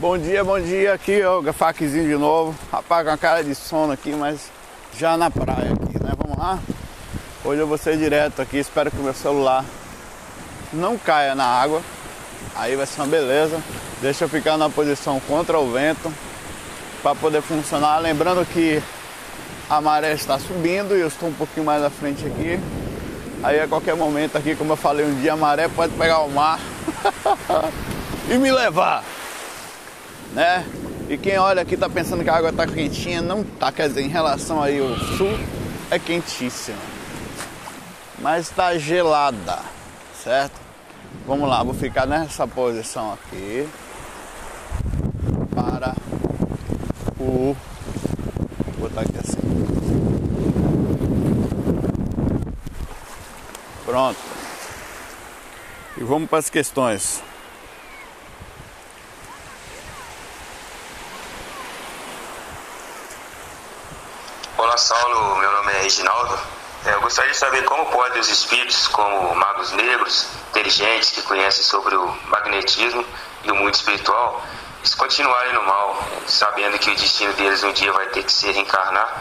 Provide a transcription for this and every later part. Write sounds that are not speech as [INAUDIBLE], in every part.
Bom dia, bom dia, aqui ó, o Faquezinho de novo. Rapaz, com a cara de sono aqui, mas já na praia aqui, né? Vamos lá? Hoje eu vou ser direto aqui, espero que o meu celular não caia na água. Aí vai ser uma beleza. Deixa eu ficar na posição contra o vento para poder funcionar. Lembrando que a maré está subindo e eu estou um pouquinho mais à frente aqui. Aí a qualquer momento aqui, como eu falei um dia, a maré pode pegar o mar [LAUGHS] e me levar né? E quem olha aqui tá pensando que a água tá quentinha, não tá, quer dizer, em relação aí ao sul é quentíssima. Mas tá gelada, certo? Vamos lá, vou ficar nessa posição aqui para o vou botar aqui assim. Pronto. E vamos para as questões. Saulo, meu nome é Reginaldo. É, eu gostaria de saber como podem os espíritos, como magos negros, inteligentes, que conhecem sobre o magnetismo e o mundo espiritual, eles continuarem no mal, sabendo que o destino deles um dia vai ter que se reencarnar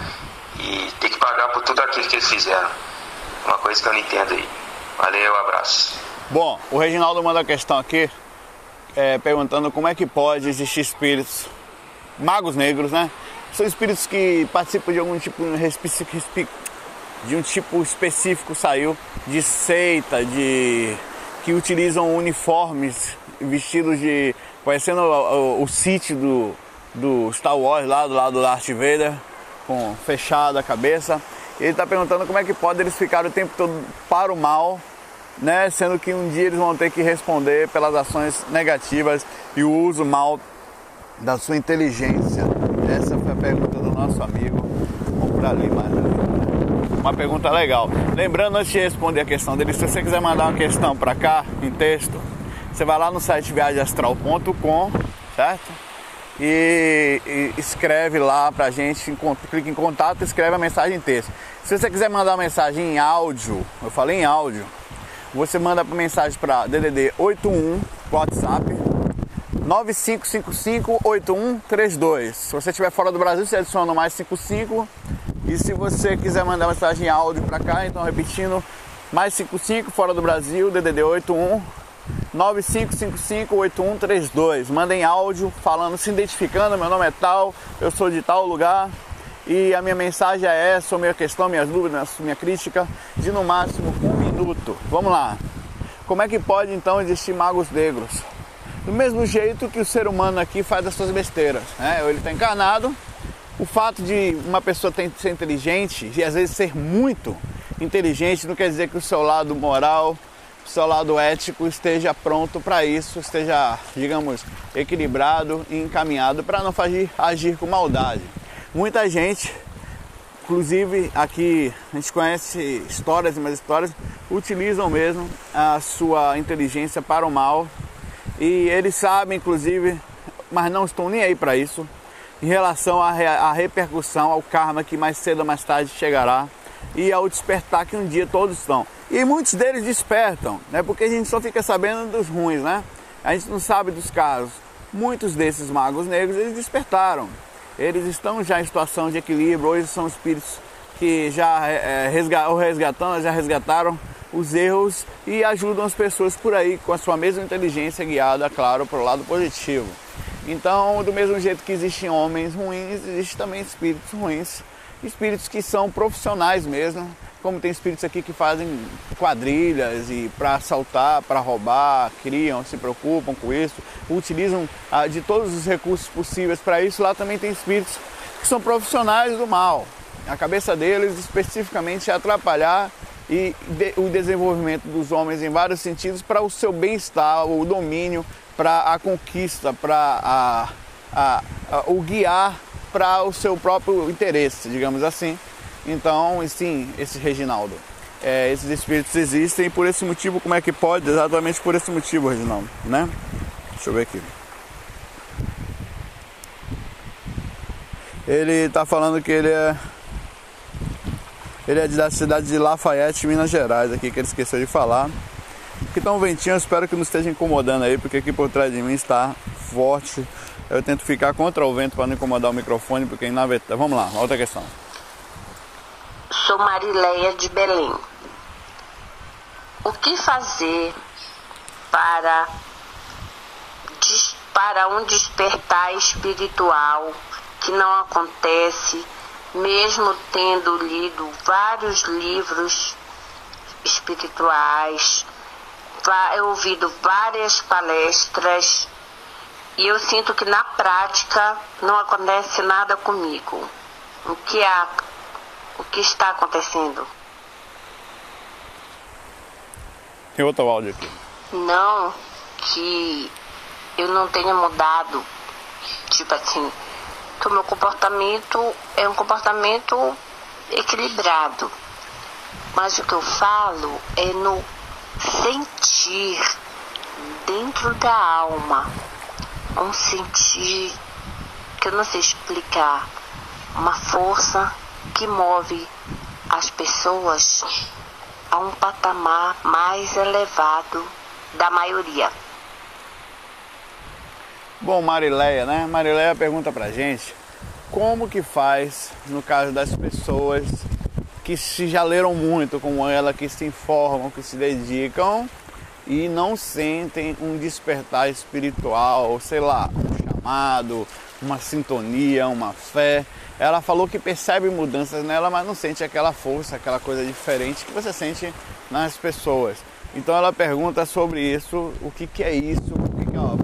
e ter que pagar por tudo aquilo que eles fizeram. Uma coisa que eu não entendo aí. Valeu, abraço. Bom, o Reginaldo manda a questão aqui, é, perguntando como é que pode existir espíritos, magos negros, né? São espíritos que participam de algum tipo de um tipo específico saiu de seita, de que utilizam uniformes vestidos de parecendo o, o, o sítio do, do Star Wars lá do lado do Darth Vader com fechada a cabeça. Ele está perguntando como é que pode eles ficar o tempo todo para o mal, né? Sendo que um dia eles vão ter que responder pelas ações negativas e o uso mal da sua inteligência. Essa foi a pergunta do nosso amigo. Mais ali. Né? Uma pergunta legal. Lembrando, antes de responder a questão dele, se você quiser mandar uma questão para cá, em texto, você vai lá no site viagemastral.com, certo? E, e, escreve lá pra gente, clica em contato e escreve a mensagem em texto. Se você quiser mandar uma mensagem em áudio, eu falei em áudio, você manda mensagem para DDD 81 WhatsApp 95558132. Se você estiver fora do Brasil, você adiciona mais 55. E se você quiser mandar mensagem em áudio para cá, então repetindo, mais 55 fora do Brasil, DDD 81 95558132. Mandem áudio falando, se identificando, meu nome é tal, eu sou de tal lugar. E a minha mensagem é essa, a minha questão, minhas dúvidas, minha crítica, de no máximo um minuto. Vamos lá. Como é que pode então existir magos negros? Do mesmo jeito que o ser humano aqui faz as suas besteiras. Né? Ele está encarnado. O fato de uma pessoa ter, ser inteligente e às vezes ser muito inteligente não quer dizer que o seu lado moral, o seu lado ético esteja pronto para isso, esteja, digamos, equilibrado e encaminhado para não fazer, agir com maldade. Muita gente, inclusive aqui a gente conhece histórias e mais histórias, utilizam mesmo a sua inteligência para o mal e eles sabem, inclusive, mas não estão nem aí para isso, em relação à, à repercussão, ao karma que mais cedo ou mais tarde chegará e ao despertar que um dia todos estão. E muitos deles despertam, né? Porque a gente só fica sabendo dos ruins, né? A gente não sabe dos casos. Muitos desses magos negros, eles despertaram. Eles estão já em situação de equilíbrio, hoje são espíritos que já é, resgatando, já resgataram os erros e ajudam as pessoas por aí com a sua mesma inteligência guiada, claro, para o lado positivo. Então, do mesmo jeito que existem homens ruins, existem também espíritos ruins, espíritos que são profissionais mesmo, como tem espíritos aqui que fazem quadrilhas e para assaltar, para roubar, criam, se preocupam com isso, utilizam ah, de todos os recursos possíveis para isso. Lá também tem espíritos que são profissionais do mal. A cabeça deles especificamente é atrapalhar e de, o desenvolvimento dos homens em vários sentidos para o seu bem-estar, o domínio, para a conquista, para o guiar para o seu próprio interesse, digamos assim. Então, sim, esse Reginaldo. É, esses espíritos existem e por esse motivo, como é que pode? Exatamente por esse motivo, Reginaldo, né? Deixa eu ver aqui. Ele está falando que ele é ele é da cidade de Lafayette, Minas Gerais, aqui que ele esqueceu de falar. Aqui tá um ventinho, eu espero que não esteja incomodando aí, porque aqui por trás de mim está forte. Eu tento ficar contra o vento para não incomodar o microfone, porque na verdade. Vamos lá, outra questão. Sou Marileia de Belém. O que fazer para, para um despertar espiritual que não acontece, mesmo tendo lido vários livros espirituais, ouvido várias palestras e eu sinto que na prática não acontece nada comigo. O que, há, o que está acontecendo? Tem outro áudio aqui. Não que eu não tenha mudado. Tipo assim, que o meu comportamento é um comportamento equilibrado. Mas o que eu falo é no sentir dentro da alma. Um sentir que eu não sei explicar. Uma força que move as pessoas a um patamar mais elevado da maioria. Bom, Marileia, né? Marileia pergunta pra gente como que faz no caso das pessoas que se já leram muito como ela, que se informam, que se dedicam e não sentem um despertar espiritual, sei lá, um chamado, uma sintonia, uma fé. Ela falou que percebe mudanças nela, mas não sente aquela força, aquela coisa diferente que você sente nas pessoas. Então ela pergunta sobre isso, o que, que é isso, o que, que é, ó,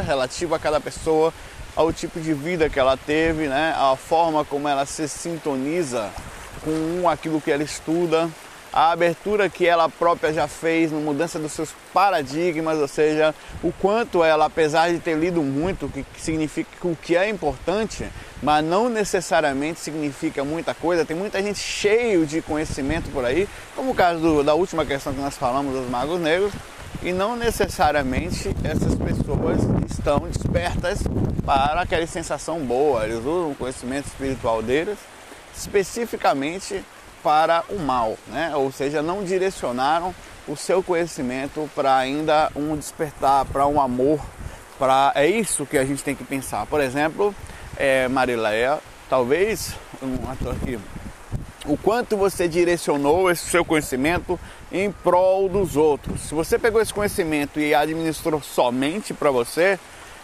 é relativo a cada pessoa, ao tipo de vida que ela teve, né? a forma como ela se sintoniza com aquilo que ela estuda, a abertura que ela própria já fez na mudança dos seus paradigmas, ou seja, o quanto ela, apesar de ter lido muito, que significa o que é importante, mas não necessariamente significa muita coisa. Tem muita gente cheio de conhecimento por aí, como o caso do, da última questão que nós falamos dos magos negros, e não necessariamente essas pessoas estão despertas para aquela sensação boa. Eles usam o conhecimento espiritual deles especificamente para o mal, né? ou seja, não direcionaram o seu conhecimento para ainda um despertar, para um amor, para é isso que a gente tem que pensar. Por exemplo, é, Marileia, talvez um aqui, o quanto você direcionou esse seu conhecimento em prol dos outros. Se você pegou esse conhecimento e administrou somente para você,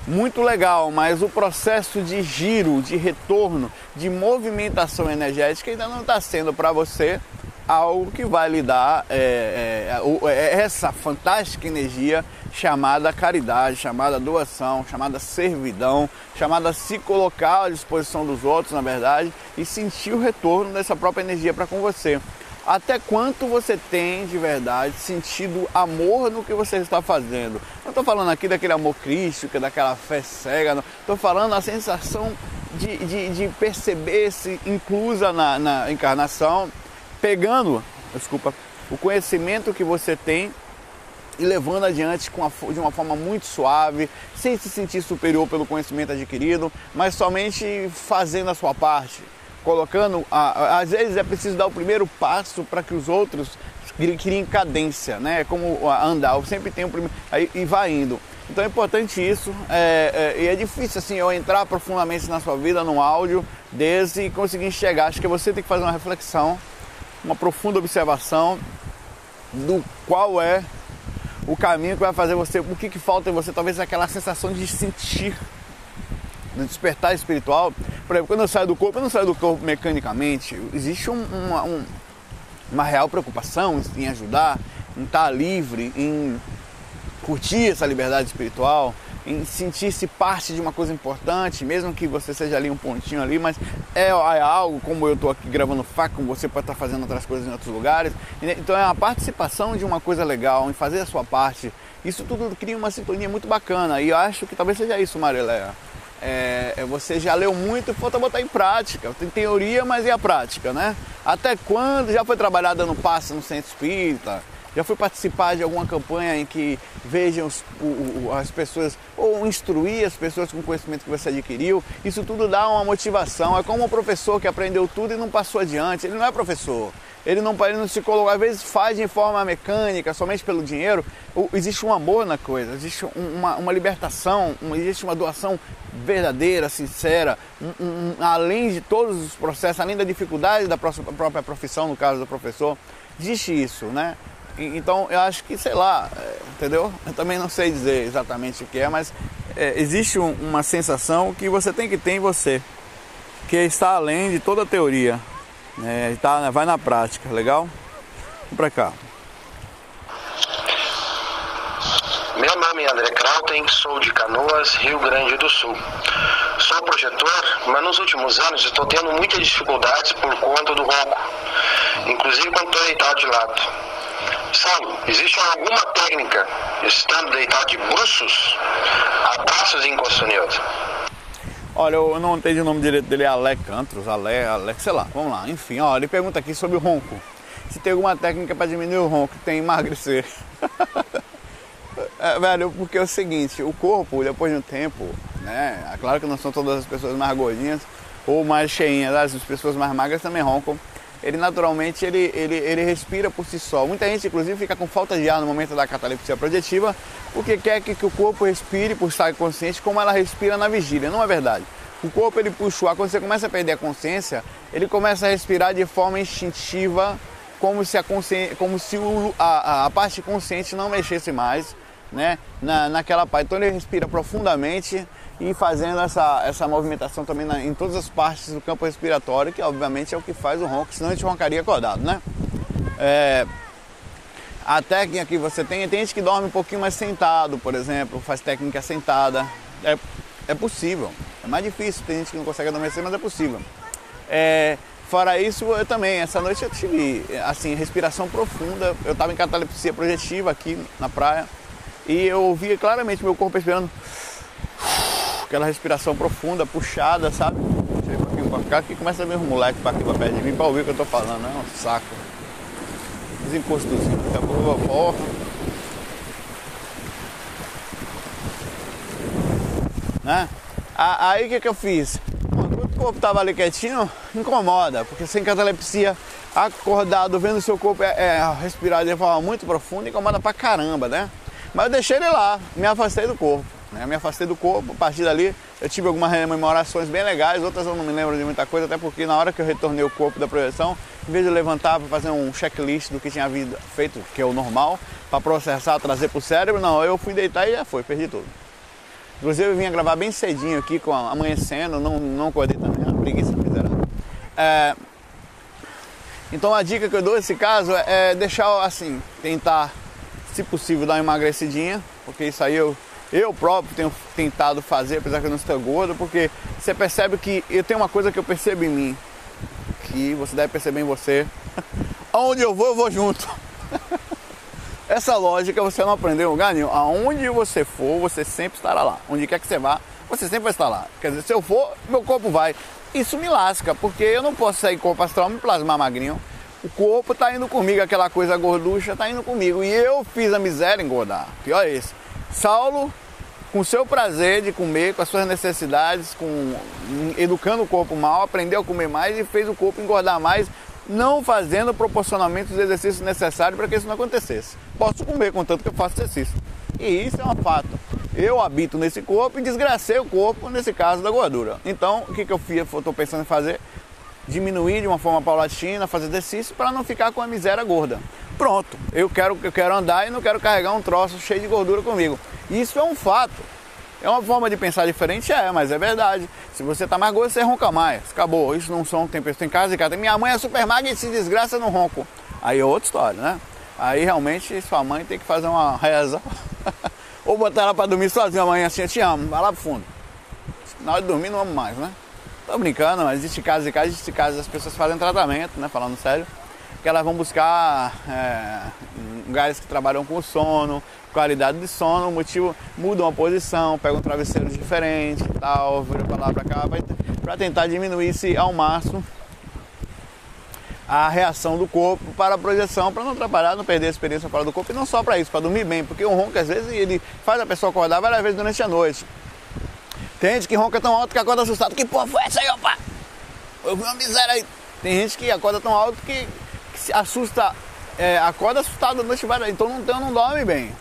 muito legal, mas o processo de giro, de retorno, de movimentação energética ainda não está sendo para você algo que vai lhe dar é, é, é, essa fantástica energia chamada caridade, chamada doação, chamada servidão, chamada se colocar à disposição dos outros, na verdade, e sentir o retorno dessa própria energia para com você até quanto você tem de verdade sentido amor no que você está fazendo. Não estou falando aqui daquele amor crístico, daquela fé cega. Estou falando a sensação de, de, de perceber-se inclusa na, na encarnação, pegando, desculpa, o conhecimento que você tem e levando adiante a, de uma forma muito suave, sem se sentir superior pelo conhecimento adquirido, mas somente fazendo a sua parte colocando, às vezes é preciso dar o primeiro passo para que os outros criem cadência, né? É como andar, eu sempre tenho o primeiro, e vai indo. Então é importante isso, é, é, e é difícil assim eu entrar profundamente na sua vida num áudio desse e conseguir enxergar. Acho que você tem que fazer uma reflexão, uma profunda observação do qual é o caminho que vai fazer você, o que, que falta em você, talvez aquela sensação de sentir no despertar espiritual, por exemplo, quando eu saio do corpo, eu não saio do corpo mecanicamente. Existe um, uma, um, uma real preocupação em ajudar, em estar livre, em curtir essa liberdade espiritual, em sentir-se parte de uma coisa importante, mesmo que você seja ali um pontinho ali, mas é, é algo como eu estou aqui gravando faca, como você pode estar fazendo outras coisas em outros lugares. Então é a participação de uma coisa legal, em fazer a sua parte. Isso tudo cria uma sintonia muito bacana e eu acho que talvez seja isso, Marileia é, é, você já leu muito, falta botar em prática. Tem teoria, mas e a prática, né? Até quando já foi trabalhar dando passe no centro espírita? Já foi participar de alguma campanha em que vejam os, o, as pessoas, ou instruir as pessoas com o conhecimento que você adquiriu? Isso tudo dá uma motivação. É como um professor que aprendeu tudo e não passou adiante. Ele não é professor, ele não, ele não se coloca, às vezes faz de forma mecânica, somente pelo dinheiro. Existe um amor na coisa, existe uma, uma libertação, existe uma doação verdadeira, sincera, um, um, além de todos os processos, além da dificuldade da própria profissão, no caso do professor, existe isso, né? Então eu acho que, sei lá, é, entendeu? Eu também não sei dizer exatamente o que é, mas é, existe um, uma sensação que você tem que ter em você, que está além de toda teoria, né? tá, vai na prática, legal? Vamos pra cá. Meu nome é André Krautem, sou de Canoas, Rio Grande do Sul. Sou projetor, mas nos últimos anos estou tendo muitas dificuldades por conta do ronco, inclusive quando estou deitado de lado. Saulo, existe alguma técnica, estando deitado de bruços, abraços inconscientes? Olha, eu não entendi o nome direito dele, é Alec Cantros, Alec, Alec, sei lá, vamos lá. Enfim, ó, ele pergunta aqui sobre o ronco. Se tem alguma técnica para diminuir o ronco, tem emagrecer. [LAUGHS] é, velho, porque é o seguinte, o corpo, depois de um tempo, né? É claro que não são todas as pessoas mais gordinhas ou mais cheinhas, as pessoas mais magras também roncam ele naturalmente ele, ele, ele respira por si só. Muita gente, inclusive, fica com falta de ar no momento da catalepsia projetiva, porque quer que, que o corpo respire por estar consciente como ela respira na vigília. Não é verdade. O corpo ele puxa o ar, quando você começa a perder a consciência, ele começa a respirar de forma instintiva, como se a, consciência, como se o, a, a parte consciente não mexesse mais né, na, naquela parte. Então ele respira profundamente e fazendo essa, essa movimentação também na, em todas as partes do campo respiratório, que obviamente é o que faz o ronco, senão a gente roncaria acordado, né? É, a técnica que você tem, tem gente que dorme um pouquinho mais sentado, por exemplo, faz técnica sentada. É, é possível. É mais difícil, tem gente que não consegue adormecer, mas é possível. É, fora isso, eu também, essa noite eu tive assim, respiração profunda. Eu estava em catalepsia projetiva aqui na praia e eu ouvia claramente meu corpo respirando aquela respiração profunda, puxada, sabe? Deixa eu ir pra cá que começa a ver os moleques pra aqui pra perto de mim pra ouvir o que eu tô falando, é um saco. Os encostozinhos, daqui a pouco eu porra. Né? Aí o que, que eu fiz? Quando o corpo tava ali quietinho, incomoda, porque sem catalepsia, acordado, vendo o seu corpo é, é, respirar de forma muito profunda, incomoda pra caramba, né? Mas eu deixei ele lá, me afastei do corpo. Né? Me afastei do corpo, a partir dali eu tive algumas rememorações bem legais, outras eu não me lembro de muita coisa, até porque na hora que eu retornei o corpo da projeção, em vez de levantar para fazer um checklist do que tinha havido, feito, que é o normal, para processar, trazer para o cérebro, não, eu fui deitar e já foi, perdi tudo. Inclusive eu vinha gravar bem cedinho aqui, com amanhecendo, não, não acordei também, uma preguiça miserável. É, então a dica que eu dou nesse caso é deixar assim, tentar, se possível, dar uma emagrecidinha, porque isso aí eu eu próprio tenho tentado fazer, apesar que eu não estou gordo, porque você percebe que eu tenho uma coisa que eu percebo em mim, que você deve perceber em você. [LAUGHS] Aonde eu vou, eu vou junto. [LAUGHS] Essa lógica você não aprendeu em lugar nenhum. Aonde você for, você sempre estará lá. Onde quer que você vá, você sempre vai estar lá. Quer dizer, se eu for, meu corpo vai. Isso me lasca, porque eu não posso sair corpo astral me plasmar magrinho. O corpo está indo comigo, aquela coisa gorducha está indo comigo. E eu fiz a miséria engordar. Pior é esse. Saulo com o seu prazer de comer, com as suas necessidades, com educando o corpo mal, aprendeu a comer mais e fez o corpo engordar mais, não fazendo proporcionalmente os exercícios necessários para que isso não acontecesse. Posso comer contanto que eu faço exercício. E isso é um fato. Eu habito nesse corpo e desgracei o corpo, nesse caso da gordura. Então, o que, que eu estou pensando em fazer? Diminuir de uma forma paulatina, fazer exercício para não ficar com a miséria gorda. Pronto, eu quero, eu quero andar e não quero carregar um troço cheio de gordura comigo. Isso é um fato. É uma forma de pensar diferente, é, mas é verdade. Se você tá mais gordo, você ronca mais. Acabou. Isso não são tem em casa e casa. Minha mãe é super magra e se desgraça no ronco. Aí é outra história, né? Aí realmente sua mãe tem que fazer uma reza. [LAUGHS] Ou botar ela para dormir sozinha amanhã assim, eu te amo, vai lá pro fundo. Na hora de dormir não amo mais, né? Tô brincando, mas existe casos e casos, existe casos as pessoas fazem tratamento, né? Falando sério que elas vão buscar é, lugares que trabalham com sono, qualidade de sono, o motivo mudam a posição, pegam um travesseiro diferente e tal, vira pra lá pra cá, para tentar diminuir-se ao máximo a reação do corpo para a projeção, para não atrapalhar, não perder a experiência fora do corpo, e não só para isso, para dormir bem, porque o ronco às vezes ele faz a pessoa acordar várias vezes durante a noite. Tem gente que ronca tão alto que acorda assustado, que porra foi essa aí, opa? Eu vi uma miséria aí. Tem gente que acorda tão alto que assusta, é, acorda assustado a noite vai, então não, então não dorme bem,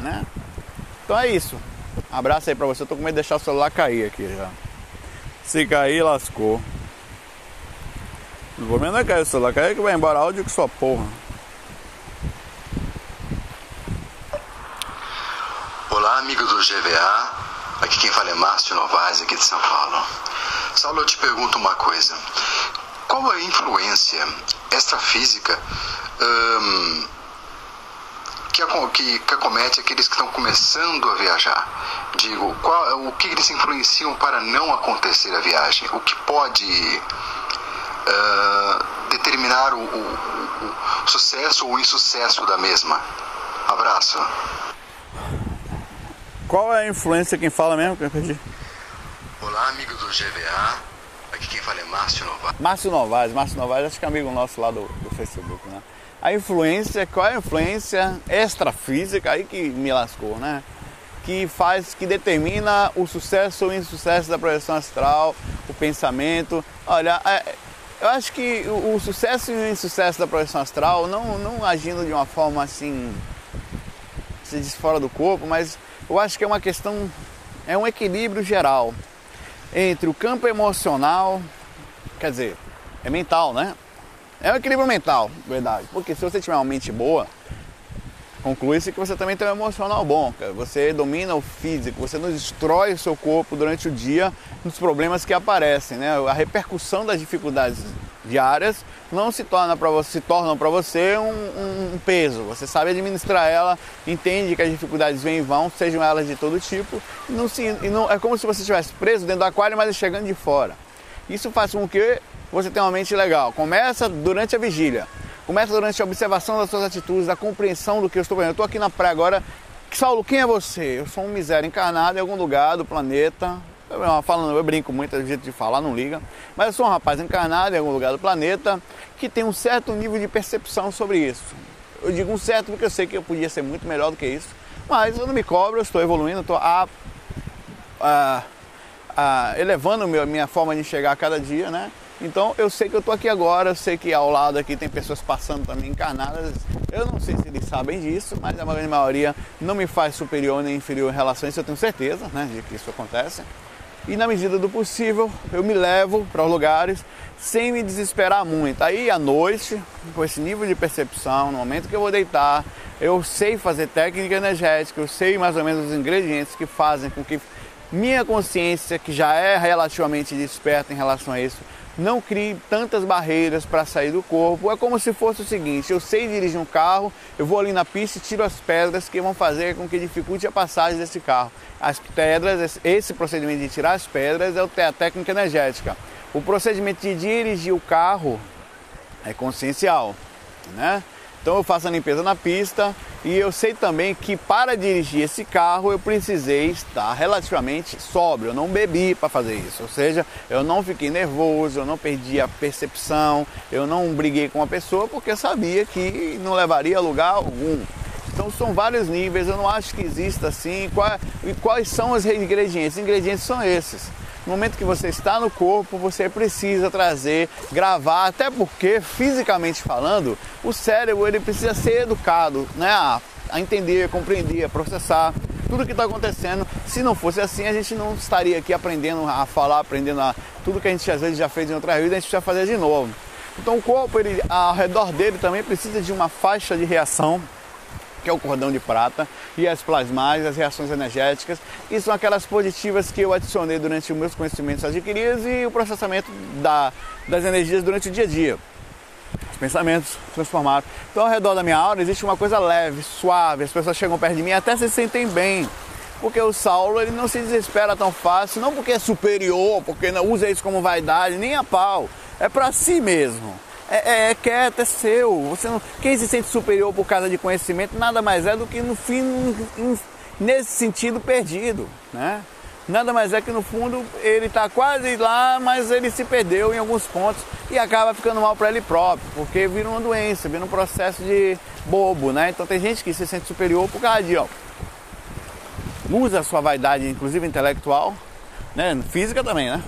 né? Então é isso. abraço aí pra você. Eu tô com medo de deixar o celular cair aqui já. Se cair, lascou. O problema é cair o celular, cair que vai embora áudio que sua porra. Olá, amigo do GVA. Aqui quem fala é Márcio Novaes, aqui de São Paulo. Saulo, eu te pergunto uma coisa. Qual a influência extrafísica hum, que, que, que acomete aqueles que estão começando a viajar? Digo, qual, o que eles influenciam para não acontecer a viagem? O que pode uh, determinar o, o, o sucesso ou o insucesso da mesma? Abraço. Qual é a influência quem fala mesmo? Que eu perdi. Olá, amigo do GVA. Aqui quem fala é Márcio Novaes. Márcio Novaes, Márcio Novaes, acho que é amigo nosso lá do, do Facebook, né? A influência, qual é a influência extrafísica aí que me lascou, né? Que faz, que determina o sucesso ou insucesso da projeção astral, o pensamento. Olha, é, eu acho que o, o sucesso e o insucesso da projeção astral, não, não agindo de uma forma assim, se diz fora do corpo, mas eu acho que é uma questão, é um equilíbrio geral entre o campo emocional, quer dizer, é mental, né? É um equilíbrio mental, verdade. Porque se você tiver uma mente boa, conclui-se que você também tem um emocional bom. Você domina o físico, você não destrói o seu corpo durante o dia nos problemas que aparecem, né? A repercussão das dificuldades diárias não se torna para você, se tornam para você um, um, peso. Você sabe administrar ela, entende que as dificuldades vêm e vão, sejam elas de todo tipo, e não se, e não, é como se você estivesse preso dentro do aquário, mas chegando de fora. Isso faz com que você tenha uma mente legal. Começa durante a vigília, começa durante a observação das suas atitudes, a compreensão do que eu estou vendo. Eu estou aqui na praia agora. Saulo, quem é você? Eu sou um miséria encarnado em algum lugar do planeta, eu, falando, eu brinco muito, é jeito de falar, não liga. Mas eu sou um rapaz encarnado em algum lugar do planeta que tem um certo nível de percepção sobre isso. Eu digo um certo porque eu sei que eu podia ser muito melhor do que isso. Mas eu não me cobro, eu estou evoluindo, estou a, a, a, elevando a minha forma de enxergar a cada dia, né? Então eu sei que eu estou aqui agora, eu sei que ao lado aqui tem pessoas passando também encarnadas. Eu não sei se eles sabem disso, mas a grande maioria não me faz superior nem inferior em relação a isso, eu tenho certeza né, de que isso acontece e na medida do possível eu me levo para os lugares sem me desesperar muito. Aí à noite, com esse nível de percepção, no momento que eu vou deitar, eu sei fazer técnica energética, eu sei mais ou menos os ingredientes que fazem com que minha consciência, que já é relativamente desperta em relação a isso, não crie tantas barreiras para sair do corpo. É como se fosse o seguinte: eu sei dirigir um carro, eu vou ali na pista e tiro as pedras que vão fazer com que dificulte a passagem desse carro. As pedras, esse procedimento de tirar as pedras é a técnica energética. O procedimento de dirigir o carro é consciencial, né? Então eu faço a limpeza na pista e eu sei também que para dirigir esse carro eu precisei estar relativamente sóbrio, eu não bebi para fazer isso. Ou seja, eu não fiquei nervoso, eu não perdi a percepção, eu não briguei com a pessoa porque eu sabia que não levaria a lugar algum. Então são vários níveis, eu não acho que exista assim. Quais, quais são os ingredientes? Os ingredientes são esses. No momento que você está no corpo, você precisa trazer, gravar, até porque, fisicamente falando, o cérebro ele precisa ser educado né, a, a entender, a compreender, a processar tudo que está acontecendo. Se não fosse assim, a gente não estaria aqui aprendendo a falar, aprendendo a, tudo que a gente às vezes já fez em outra vida, a gente precisa fazer de novo. Então o corpo, ele, ao redor dele também precisa de uma faixa de reação que é o cordão de prata, e as plasmáticas, as reações energéticas, e são aquelas positivas que eu adicionei durante os meus conhecimentos adquiridos e o processamento da, das energias durante o dia a dia. Os pensamentos transformados. Então, ao redor da minha aura existe uma coisa leve, suave, as pessoas chegam perto de mim e até se sentem bem. Porque o Saulo ele não se desespera tão fácil, não porque é superior, porque não usa isso como vaidade, nem a pau. É para si mesmo é, é, é quieto, é seu. Você não, quem se sente superior por causa de conhecimento nada mais é do que no fim, nesse sentido, perdido. Né? Nada mais é que no fundo ele está quase lá, mas ele se perdeu em alguns pontos e acaba ficando mal para ele próprio, porque vira uma doença, vira um processo de bobo, né? Então tem gente que se sente superior por causa de, ó, usa a sua vaidade, inclusive intelectual, né? Física também, né?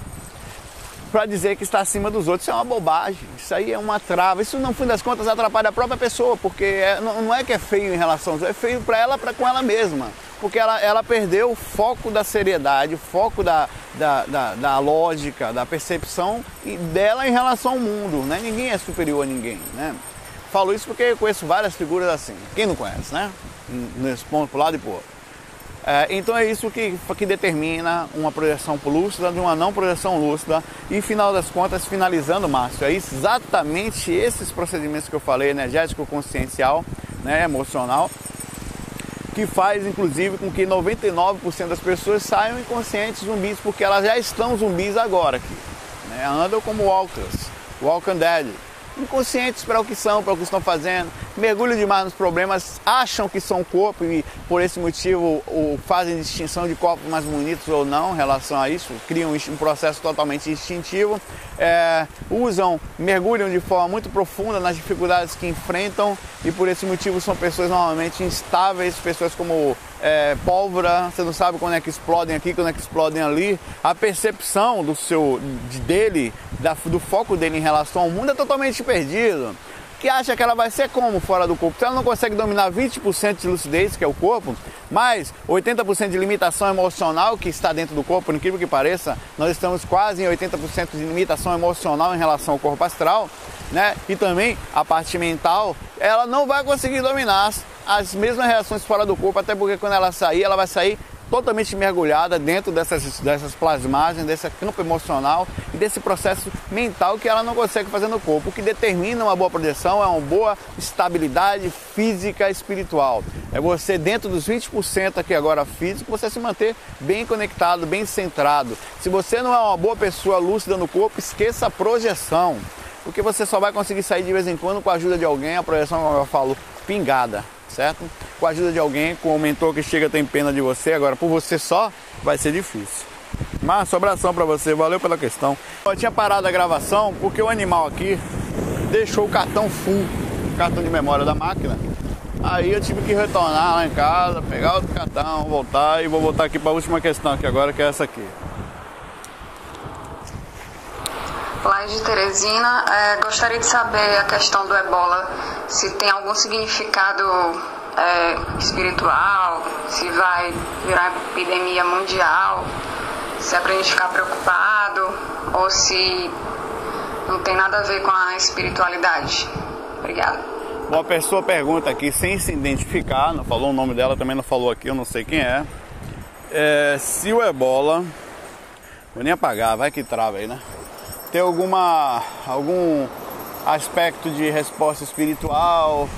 Para dizer que está acima dos outros. Isso é uma bobagem, isso aí é uma trava. Isso, no fim das contas, atrapalha a própria pessoa, porque é, não, não, é que é feio em relação aos outros, é feio para ela, para com ela mesma. Porque ela, ela perdeu o foco da seriedade, o foco da, da, da, da lógica, da percepção dela em relação ao mundo. Né? Ninguém é superior a ninguém. Né? Falo isso porque eu conheço várias figuras assim. Quem não conhece, né? Nesse ponto, pro lado e pro outro. É, então é isso que, que determina uma projeção lúcida de uma não projeção lúcida e, final das contas, finalizando, Márcio, é exatamente esses procedimentos que eu falei, energético, consciencial, né, emocional, que faz, inclusive, com que 99% das pessoas saiam inconscientes zumbis, porque elas já estão zumbis agora aqui. Né? Andam como walkers, walking dead inconscientes para o que são, para o que estão fazendo, mergulham demais nos problemas, acham que são corpo e por esse motivo o, fazem distinção de corpos mais bonitos ou não em relação a isso, criam um processo totalmente instintivo, é, usam, mergulham de forma muito profunda nas dificuldades que enfrentam e por esse motivo são pessoas normalmente instáveis, pessoas como é, pólvora, você não sabe quando é que explodem aqui, quando é que explodem ali. A percepção do seu, de, dele, da, do foco dele em relação ao mundo é totalmente perdido. Que acha que ela vai ser como fora do corpo? Se ela não consegue dominar 20% de lucidez, que é o corpo, mais 80% de limitação emocional que está dentro do corpo, por incrível que pareça, nós estamos quase em 80% de limitação emocional em relação ao corpo astral, né? E também a parte mental, ela não vai conseguir dominar as mesmas reações fora do corpo, até porque quando ela sair, ela vai sair totalmente mergulhada dentro dessas, dessas plasmagens, desse campo emocional e desse processo mental que ela não consegue fazer no corpo. O que determina uma boa projeção é uma boa estabilidade física e espiritual. É você, dentro dos 20% aqui agora físico, você se manter bem conectado, bem centrado. Se você não é uma boa pessoa lúcida no corpo, esqueça a projeção. Porque você só vai conseguir sair de vez em quando com a ajuda de alguém, a projeção, como eu falo, pingada certo? Com a ajuda de alguém, com o mentor que chega tem pena de você, agora por você só vai ser difícil. Mas abração para você, valeu pela questão. Eu tinha parado a gravação porque o animal aqui deixou o cartão full, o cartão de memória da máquina. Aí eu tive que retornar lá em casa, pegar outro cartão, voltar e vou voltar aqui para a última questão aqui agora, que é essa aqui. Laís de Teresina, é, gostaria de saber a questão do ebola, se tem algum significado é, espiritual, se vai virar epidemia mundial, se é para a gente ficar preocupado ou se não tem nada a ver com a espiritualidade. Obrigada. Uma pessoa pergunta aqui sem se identificar, não falou o nome dela, também não falou aqui, eu não sei quem é. é se o ebola. Vou nem apagar, vai que trava aí, né? Tem alguma algum aspecto de resposta espiritual?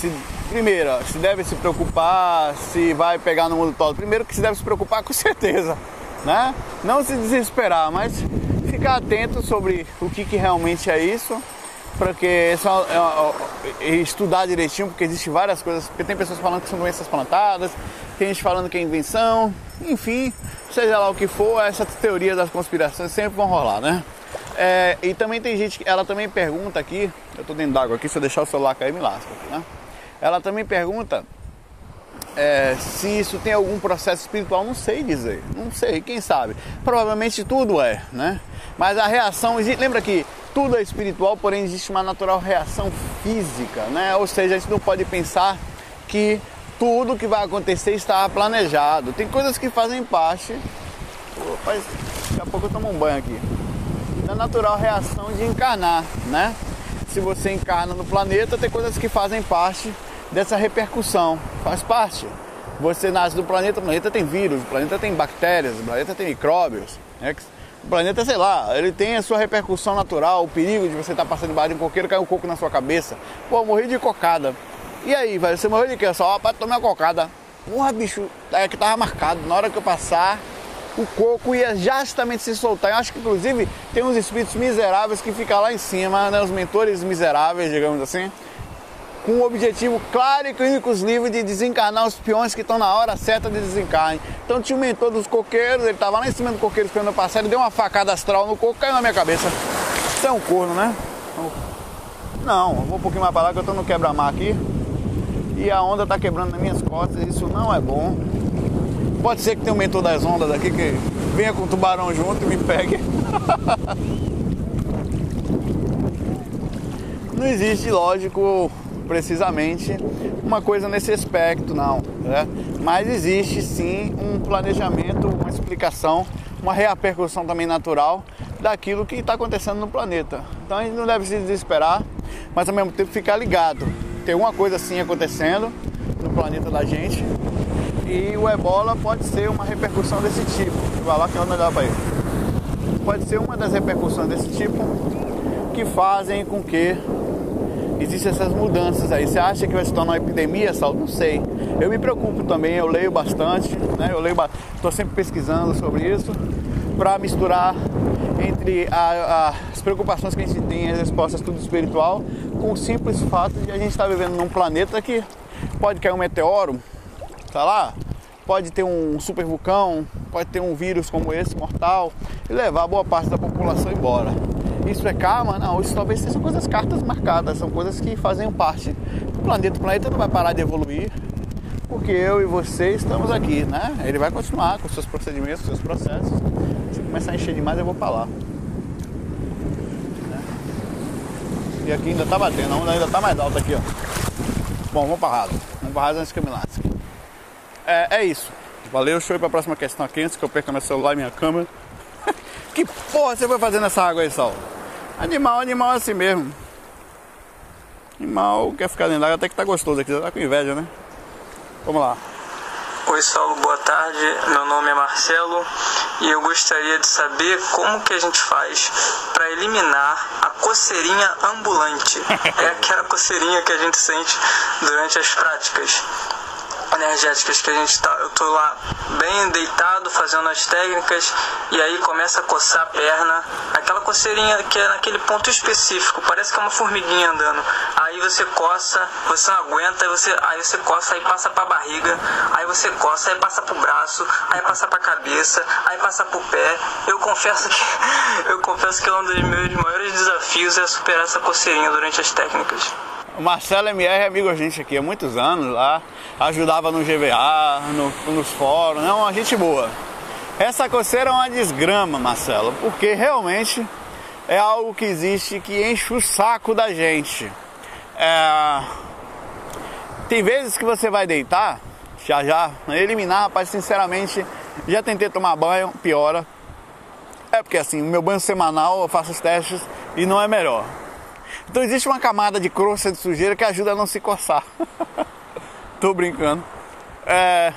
Se, primeiro, se deve se preocupar, se vai pegar no mundo todo. Primeiro que se deve se preocupar [LAUGHS] com certeza, né? Não se desesperar, mas ficar atento sobre o que, que realmente é isso, porque é, é, é, estudar direitinho, porque existe várias coisas, porque tem pessoas falando que são doenças plantadas, tem gente falando que é invenção, enfim, seja lá o que for, essas teorias das conspirações sempre vão rolar, né? É, e também tem gente que ela também pergunta aqui, eu estou dentro d'água aqui, se eu deixar o celular cair me lasca, né? Ela também pergunta é, se isso tem algum processo espiritual, não sei dizer, não sei, quem sabe. Provavelmente tudo é, né? Mas a reação, lembra que tudo é espiritual, porém existe uma natural reação física, né? Ou seja, a gente não pode pensar que tudo que vai acontecer está planejado. Tem coisas que fazem parte. Opa, daqui a pouco eu tomo um banho aqui da natural reação de encarnar, né? Se você encarna no planeta, tem coisas que fazem parte dessa repercussão, faz parte. Você nasce do planeta, o planeta tem vírus, o planeta tem bactérias, o planeta tem micróbios. Né? O planeta, sei lá, ele tem a sua repercussão natural, o perigo de você estar tá passando debaixo de um coqueiro cair um coco na sua cabeça. Pô, morri de cocada. E aí, velho, você morreu de quê? Só para tomar cocada. Porra, bicho, é que tava marcado. Na hora que eu passar, o coco ia justamente se soltar. Eu acho que inclusive tem uns espíritos miseráveis que ficam lá em cima, né? os mentores miseráveis, digamos assim, com o objetivo claro e clínico livre de desencarnar os peões que estão na hora certa de desencarne. Então tinha o mentor dos coqueiros, ele estava lá em cima do coqueiro esperando passar, ele deu uma facada astral no coco, caiu na minha cabeça. Isso é um corno, né? Não, eu vou um pouquinho mais para lá que eu estou no quebra-mar aqui. E a onda está quebrando nas minhas costas, isso não é bom. Pode ser que tenha um mentor das ondas aqui que venha com o tubarão junto e me pegue. Não existe, lógico, precisamente uma coisa nesse aspecto, não. Né? Mas existe sim um planejamento, uma explicação, uma repercussão também natural daquilo que está acontecendo no planeta. Então a gente não deve se desesperar, mas ao mesmo tempo ficar ligado. Tem uma coisa assim acontecendo no planeta da gente e o ebola pode ser uma repercussão desse tipo. Vai lá que eu não dá para ele. Pode ser uma das repercussões desse tipo que fazem com que existem essas mudanças aí. Você acha que vai se tornar uma epidemia, Sal? Não sei. Eu me preocupo também, eu leio bastante, né? Eu leio, estou sempre pesquisando sobre isso para misturar entre a, a, as preocupações que a gente tem, as respostas tudo espiritual, com o simples fato de a gente estar tá vivendo num planeta que pode cair um meteoro, tá lá, pode ter um super vulcão, pode ter um vírus como esse mortal e levar boa parte da população embora. Isso é karma? Não, isso talvez sejam coisas cartas marcadas, são coisas que fazem parte do planeta. O planeta não vai parar de evoluir porque eu e você estamos aqui, né? Ele vai continuar com seus procedimentos, seus processos. Se começar a encher demais, eu vou. Né? E aqui ainda tá batendo, a onda ainda tá mais alta aqui, ó. Bom, vamos para Rado. Vamos para Rado antes que eu me lasque. É, é isso. Valeu, deixa eu ir para a próxima questão aqui antes que eu perca meu celular e minha câmera. [LAUGHS] que porra você foi fazer nessa água aí, Sal? Animal, animal é assim mesmo. Animal quer ficar dentro d'água até que tá gostoso aqui, tá com inveja, né? Vamos lá. Oi Saulo, boa tarde. Meu nome é Marcelo e eu gostaria de saber como que a gente faz para eliminar a coceirinha ambulante. [LAUGHS] É aquela coceirinha que a gente sente durante as práticas energéticas que a gente tá, eu tô lá bem deitado fazendo as técnicas e aí começa a coçar a perna, aquela coceirinha que é naquele ponto específico, parece que é uma formiguinha andando. Aí você coça, você não aguenta, aí você, aí você coça, aí passa pra barriga, aí você coça, aí passa pro braço, aí passa pra cabeça, aí passa pro pé. Eu confesso que [LAUGHS] eu confesso que é um dos meus maiores desafios é superar essa coceirinha durante as técnicas. Marcelo MR é amigo a gente aqui há muitos anos lá, ajudava no GVA, no, nos fóruns, é uma gente boa. Essa coceira é uma desgrama, Marcelo, porque realmente é algo que existe que enche o saco da gente. É... Tem vezes que você vai deitar, já já, eliminar, rapaz, sinceramente, já tentei tomar banho, piora. É porque assim, meu banho semanal eu faço os testes e não é melhor. Então existe uma camada de crosta de sujeira que ajuda a não se coçar. [LAUGHS] Tô brincando. É...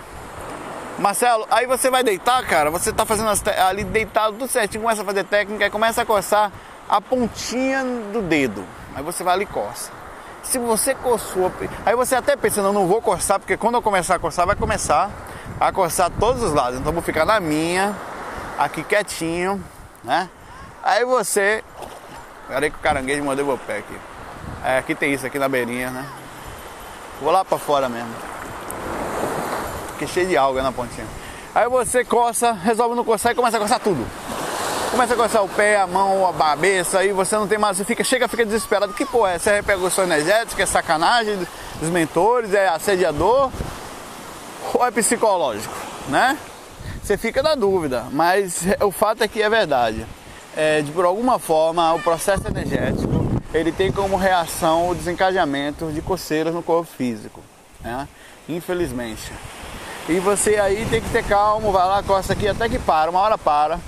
Marcelo, aí você vai deitar, cara, você tá fazendo ali deitado tudo certinho, começa a fazer técnica, e começa a coçar a pontinha do dedo. Aí você vai ali e coça. Se você coçou, aí você até pensa, não, não vou coçar, porque quando eu começar a coçar, vai começar a coçar todos os lados. Então eu vou ficar na minha, aqui quietinho, né? Aí você Peraí que o caranguejo mandou meu pé aqui. É, aqui tem isso aqui na beirinha, né? Vou lá pra fora mesmo. Aqui cheio de alga na pontinha. Aí você coça, resolve não coçar e começa a coçar tudo. Começa a coçar o pé, a mão, a cabeça, aí você não tem mais, você fica, chega, fica desesperado. Que porra é essa? É repercussão energética, é sacanagem dos mentores, é assediador ou é psicológico, né? Você fica na dúvida, mas o fato é que é verdade é, de por alguma forma o processo energético ele tem como reação o desencadeamento de coceiras no corpo físico, né? infelizmente. E você aí tem que ter calmo, vai lá, coça aqui até que para, uma hora para.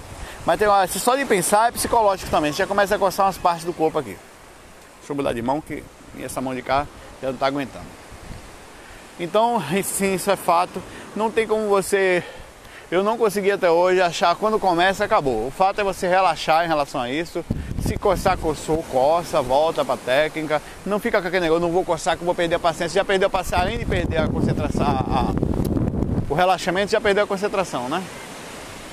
Mas tem uma, só de pensar é psicológico também, já começa a coçar umas partes do corpo aqui. Deixa eu mudar de mão que essa mão de cá já não está aguentando. Então, [LAUGHS] sim, isso é fato. Não tem como você eu não consegui até hoje achar quando começa, acabou. O fato é você relaxar em relação a isso. Se coçar, coçou, coça, volta para técnica. Não fica com aquele negócio, não vou coçar que eu vou perder a paciência. Já perdeu a paciência, além de perder a concentração, a, o relaxamento, já perdeu a concentração, né?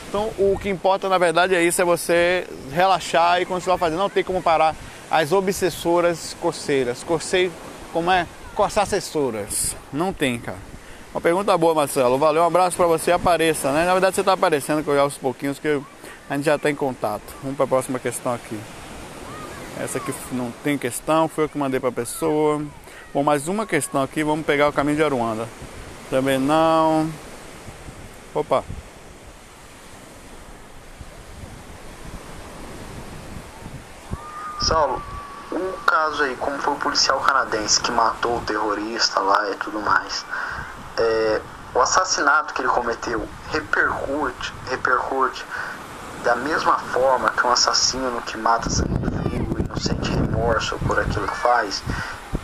Então o que importa na verdade é isso, é você relaxar e continuar fazendo. Não tem como parar as obsessoras coceiras. Cocei, como é? Coçar assessoras. Não tem, cara. Uma pergunta boa, Marcelo. Valeu, um abraço para você. Apareça, né? Na verdade, você está aparecendo, que eu já aos pouquinhos que a gente já está em contato. Vamos para a próxima questão aqui. Essa aqui não tem questão, foi eu que mandei para a pessoa. Bom, mais uma questão aqui. Vamos pegar o caminho de Aruanda. Também não. Opa. Saulo, o caso aí, como foi o policial canadense que matou o terrorista lá e tudo mais, é, o assassinato que ele cometeu repercute, repercute da mesma forma que um assassino que mata sangue frio e não sente remorso por aquilo que faz,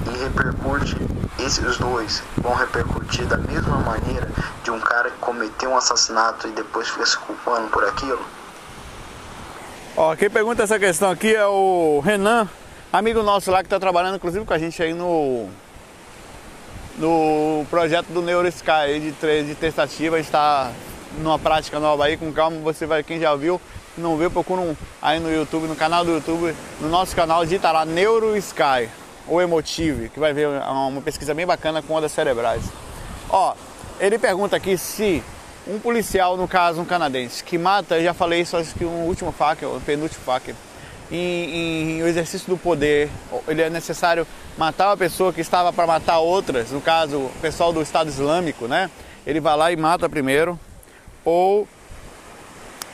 e repercute, esses dois vão repercutir da mesma maneira de um cara que cometeu um assassinato e depois fica se culpando por aquilo? Ó, quem pergunta essa questão aqui é o Renan, amigo nosso lá que está trabalhando inclusive com a gente aí no no projeto do NeuroSky de, de testativa, está numa prática nova aí, com calma, você vai, quem já viu, não viu, procura um, aí no YouTube, no canal do YouTube, no nosso canal, digita lá NeuroSky ou Emotive, que vai ver uma pesquisa bem bacana com ondas cerebrais. Ó, ele pergunta aqui se um policial, no caso um canadense, que mata, eu já falei isso, acho que o último FAQ, o penúltimo FAQ, em, em o exercício do poder, ele é necessário matar uma pessoa que estava para matar outras, no caso, o pessoal do Estado Islâmico, né? Ele vai lá e mata primeiro, ou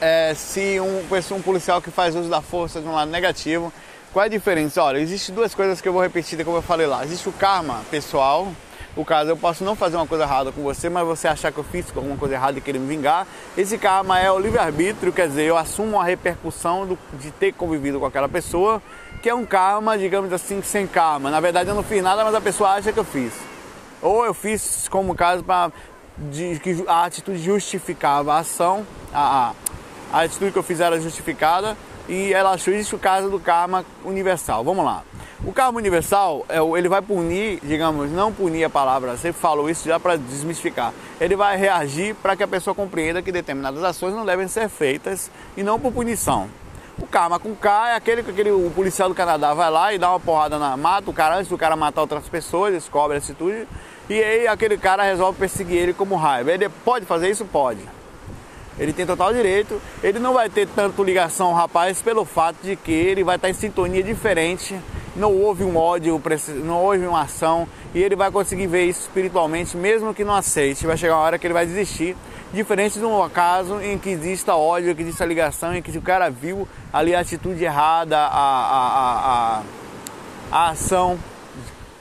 é, se um, um policial que faz uso da força de um lado negativo, qual é a diferença? Olha, existem duas coisas que eu vou repetir, como eu falei lá. Existe o karma pessoal, o caso eu posso não fazer uma coisa errada com você, mas você achar que eu fiz alguma coisa errada e querer me vingar. Esse karma é o livre-arbítrio, quer dizer, eu assumo a repercussão do, de ter convivido com aquela pessoa, que é um karma, digamos assim, sem karma. Na verdade eu não fiz nada, mas a pessoa acha que eu fiz. Ou eu fiz como caso para que a atitude justificava a ação, a, a, a atitude que eu fiz era justificada e ela achou isso o caso do karma universal. Vamos lá. O karma universal, é ele vai punir, digamos, não punir a palavra, você falou isso já para desmistificar. Ele vai reagir para que a pessoa compreenda que determinadas ações não devem ser feitas e não por punição. O karma com K é aquele que aquele, o policial do Canadá vai lá e dá uma porrada na mata, o cara antes do cara matar outras pessoas, descobre a atitude, e aí aquele cara resolve perseguir ele como raiva. Ele pode fazer isso? Pode. Ele tem total direito. Ele não vai ter tanto ligação ao rapaz pelo fato de que ele vai estar em sintonia diferente. Não houve um ódio, não houve uma ação e ele vai conseguir ver isso espiritualmente, mesmo que não aceite. Vai chegar uma hora que ele vai desistir. Diferente de um caso em que exista ódio, que exista ligação, em que o cara viu ali a atitude errada, a, a, a, a ação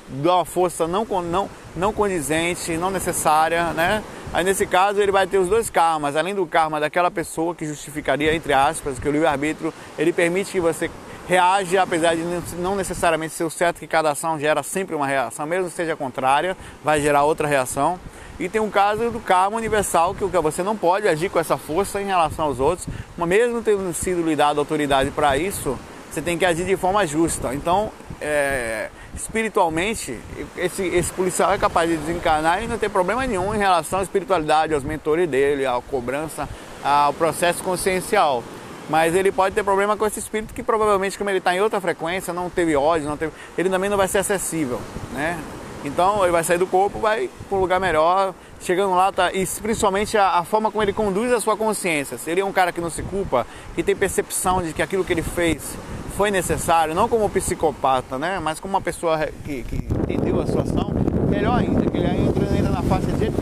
de uma força não, não, não condizente, não necessária, né? Aí nesse caso ele vai ter os dois karmas, além do karma daquela pessoa que justificaria, entre aspas, que o livre-arbítrio ele permite que você reage, apesar de não necessariamente ser o certo que cada ação gera sempre uma reação, mesmo que seja contrária, vai gerar outra reação. E tem um caso do karma universal, que você não pode agir com essa força em relação aos outros, mas mesmo tendo sido lhe dado autoridade para isso, você tem que agir de forma justa. Então, é, espiritualmente, esse, esse policial é capaz de desencarnar e não ter problema nenhum em relação à espiritualidade, aos mentores dele, à cobrança, ao processo consciencial. Mas ele pode ter problema com esse espírito que provavelmente, como ele está em outra frequência, não teve ódio, não teve, ele também não vai ser acessível, né? Então ele vai sair do corpo, vai para um lugar melhor, chegando lá, tá, e principalmente a, a, forma como ele conduz a sua consciência. Se ele é um cara que não se culpa, que tem percepção de que aquilo que ele fez foi necessário, não como psicopata, né? Mas como uma pessoa que, que entendeu a situação, melhor ainda, que ele entra, entra na faixa de jeito.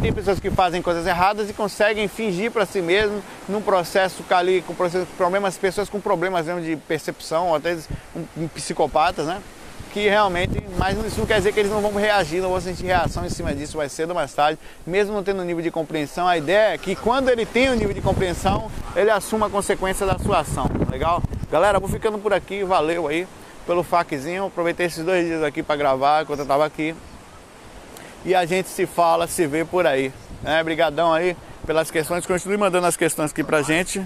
Tem pessoas que fazem coisas erradas e conseguem fingir para si mesmo num processo ali com problemas, pessoas com problemas mesmo de percepção, ou até um, psicopatas, né? que realmente, mas isso não quer dizer que eles não vão reagir, não vão sentir reação em cima disso mais cedo ou mais tarde, mesmo não tendo um nível de compreensão. A ideia é que quando ele tem um nível de compreensão, ele assuma a consequência da sua ação, legal? Galera, vou ficando por aqui, valeu aí pelo faquezinho, aproveitei esses dois dias aqui para gravar enquanto eu estava aqui. E a gente se fala, se vê por aí. Né? Aí pelas questões, continue mandando as questões aqui pra gente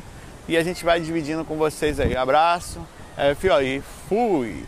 e a gente vai dividindo com vocês aí. Abraço, é, fio aí, fui!